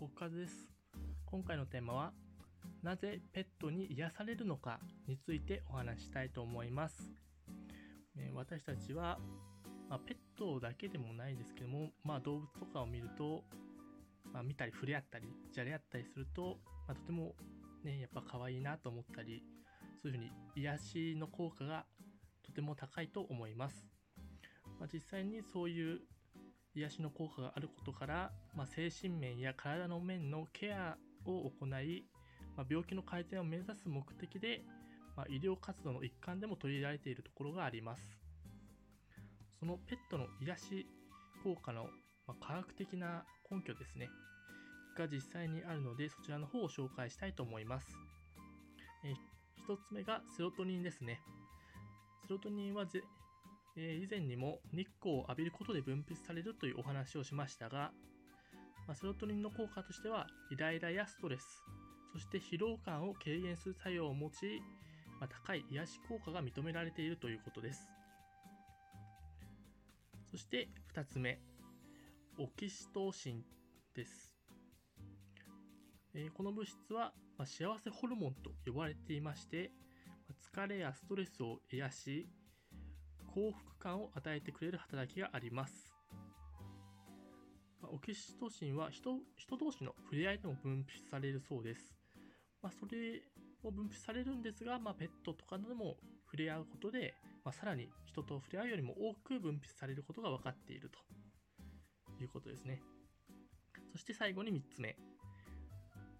和です。今回のテーマはなぜペットに癒されるのかについてお話したいと思います。え私たちは、まあ、ペットだけでもないですけども、まあ、動物とかを見ると、まあ、見たり触れ合ったりじゃれ合ったりすると、まとてもねやっぱ可愛いなと思ったりそういうふうに癒しの効果がとても高いと思います、ま実際にそういう癒しの効果があることから、まあ、精神面や体の面のケアを行い、まあ、病気の改善を目指す目的で、まあ、医療活動の一環でも取り入れられているところがあります。そのペットの癒し効果の、ま科学的な根拠ですね。が実際にあるのでそちらの方を紹介したいと思います、え1つ目がセロトニンですね。セロトニンはえー、以前にも日光を浴びることで分泌されるというお話をしましたが、まあ、セロトニンの効果としてはイライラやストレスそして疲労感を軽減する作用を持ち、まあ、高い癒し効果が認められているということです。そして2つ目オキシトシンです、えー、この物質は、まあ、幸せホルモンと呼ばれていまして疲れやストレスを癒し幸福感を与えてくれる働きがあります。オキシトシンは人人同士の触れ合いでも分泌されるそうです。まあ、それも分泌されるんですが、まあ、ペットとかでも触れ合うことで、まあ、さらに人と触れ合うよりも多く分泌されることが分かっているということですね。そして最後に3つ目。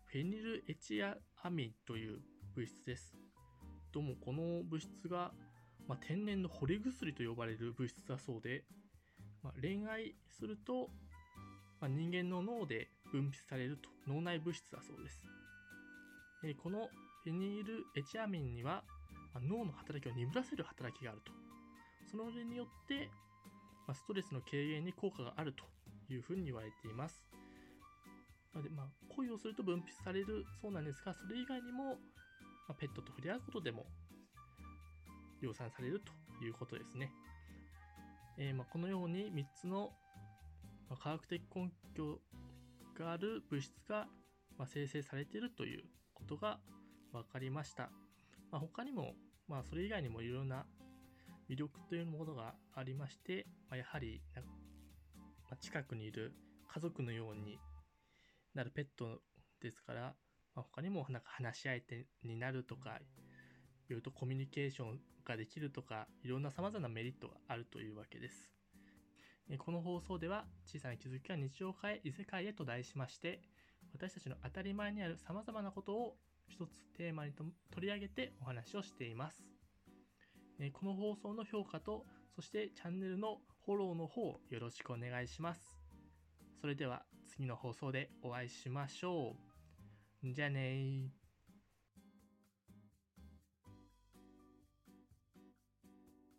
フェニルエチアアミンという物質です。どうもこの物質がまあ、天然の惚れ薬と呼ばれる物質だそうで、まあ、恋愛すると、まあ、人間の脳で分泌されると脳内物質だそうです。えー、このフェニールエチアミンには、まあ、脳の働きを鈍らせる働きがあると。その例によって、まあ、ストレスの軽減に効果があるというふうに言われています。でまあ、恋をすると分泌されるそうなんですが、それ以外にも、まあ、ペットと触れ合うことでも量産されるということですね。えー、まあ、このように3つの、ま科学的根拠がある物質が、ま生成されているということが分かりました。まあ、他にも、まあ、それ以外にもいろんな魅力というものがありまして、まあ、やはりま近くにいる家族のようになるペットですから、ま、他にもなんか話し相手になるとかろとコミュニケーションができるとか、いろんな様々なメリットがあるというわけです。この放送では、小さな気づきは日常を変え、異世界へと題しまして、私たちの当たり前にある様々なことを一つテーマに取り上げてお話をしています。この放送の評価と、そしてチャンネルのフォローの方よろしくお願いします。それでは次の放送でお会いしましょう。じゃあねー。